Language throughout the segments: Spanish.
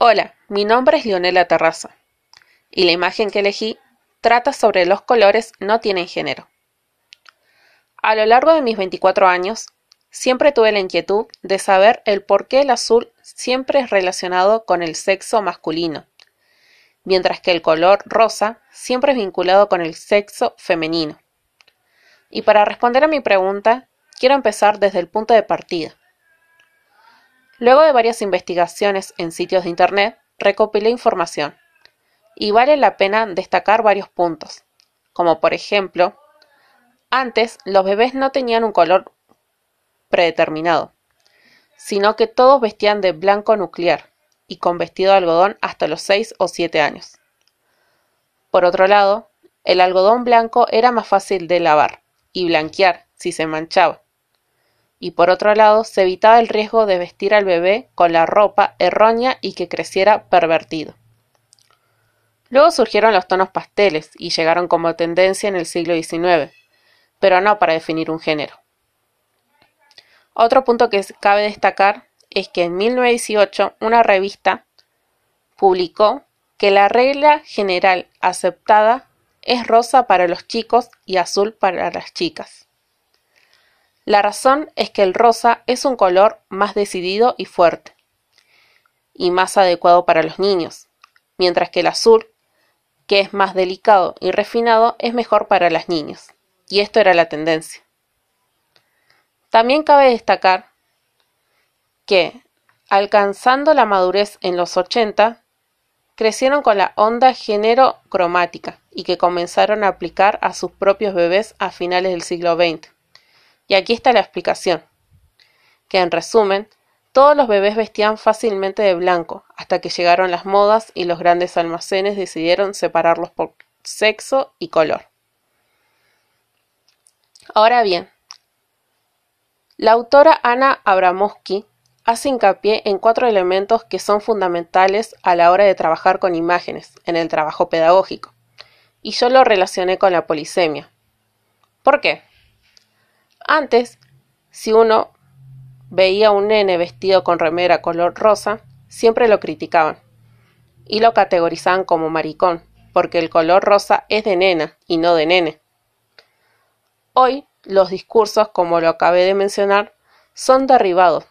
Hola, mi nombre es Leonela Terraza y la imagen que elegí trata sobre los colores no tienen género. A lo largo de mis 24 años, siempre tuve la inquietud de saber el por qué el azul siempre es relacionado con el sexo masculino, mientras que el color rosa siempre es vinculado con el sexo femenino. Y para responder a mi pregunta, quiero empezar desde el punto de partida. Luego de varias investigaciones en sitios de Internet, recopilé información. Y vale la pena destacar varios puntos, como por ejemplo, antes los bebés no tenían un color predeterminado, sino que todos vestían de blanco nuclear y con vestido de algodón hasta los 6 o 7 años. Por otro lado, el algodón blanco era más fácil de lavar y blanquear si se manchaba. Y por otro lado, se evitaba el riesgo de vestir al bebé con la ropa errónea y que creciera pervertido. Luego surgieron los tonos pasteles y llegaron como tendencia en el siglo XIX, pero no para definir un género. Otro punto que cabe destacar es que en 1918 una revista publicó que la regla general aceptada es rosa para los chicos y azul para las chicas. La razón es que el rosa es un color más decidido y fuerte, y más adecuado para los niños, mientras que el azul, que es más delicado y refinado, es mejor para las niñas, y esto era la tendencia. También cabe destacar que, alcanzando la madurez en los 80, crecieron con la onda género cromática y que comenzaron a aplicar a sus propios bebés a finales del siglo XX. Y aquí está la explicación, que en resumen, todos los bebés vestían fácilmente de blanco, hasta que llegaron las modas y los grandes almacenes decidieron separarlos por sexo y color. Ahora bien, la autora Ana Abramowski hace hincapié en cuatro elementos que son fundamentales a la hora de trabajar con imágenes en el trabajo pedagógico, y yo lo relacioné con la polisemia. ¿Por qué? Antes, si uno veía a un nene vestido con remera color rosa, siempre lo criticaban y lo categorizaban como maricón, porque el color rosa es de nena y no de nene. Hoy los discursos, como lo acabé de mencionar, son derribados,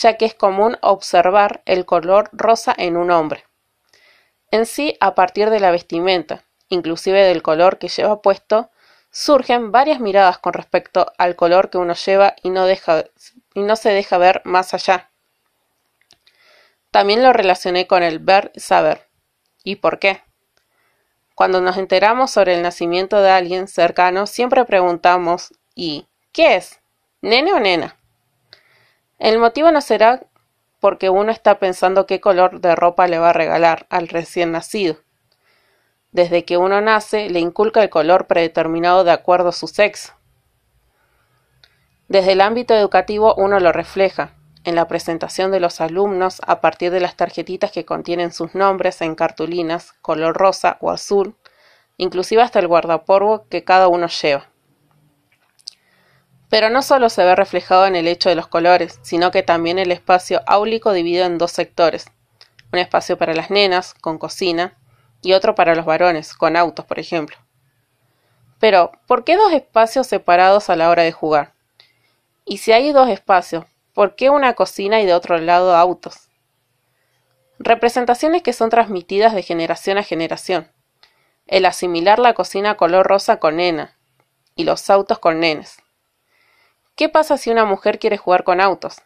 ya que es común observar el color rosa en un hombre. En sí, a partir de la vestimenta, inclusive del color que lleva puesto, surgen varias miradas con respecto al color que uno lleva y no, deja, y no se deja ver más allá. También lo relacioné con el ver saber. ¿Y por qué? Cuando nos enteramos sobre el nacimiento de alguien cercano, siempre preguntamos ¿y qué es? ¿Nene o nena? El motivo no será porque uno está pensando qué color de ropa le va a regalar al recién nacido. Desde que uno nace, le inculca el color predeterminado de acuerdo a su sexo. Desde el ámbito educativo uno lo refleja, en la presentación de los alumnos a partir de las tarjetitas que contienen sus nombres en cartulinas color rosa o azul, inclusive hasta el guardapolvo que cada uno lleva. Pero no solo se ve reflejado en el hecho de los colores, sino que también el espacio áulico dividido en dos sectores, un espacio para las nenas, con cocina, y otro para los varones, con autos, por ejemplo. Pero, ¿por qué dos espacios separados a la hora de jugar? Y si hay dos espacios, ¿Por qué una cocina y de otro lado autos? Representaciones que son transmitidas de generación a generación. El asimilar la cocina color rosa con nena y los autos con nenes. ¿Qué pasa si una mujer quiere jugar con autos?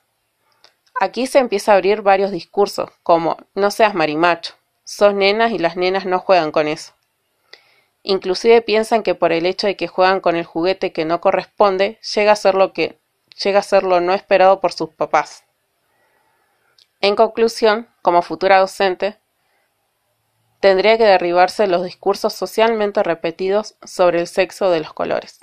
Aquí se empieza a abrir varios discursos, como no seas marimacho, sos nenas y las nenas no juegan con eso. Inclusive piensan que por el hecho de que juegan con el juguete que no corresponde, llega a ser lo que llega a ser lo no esperado por sus papás. En conclusión, como futura docente, tendría que derribarse los discursos socialmente repetidos sobre el sexo de los colores.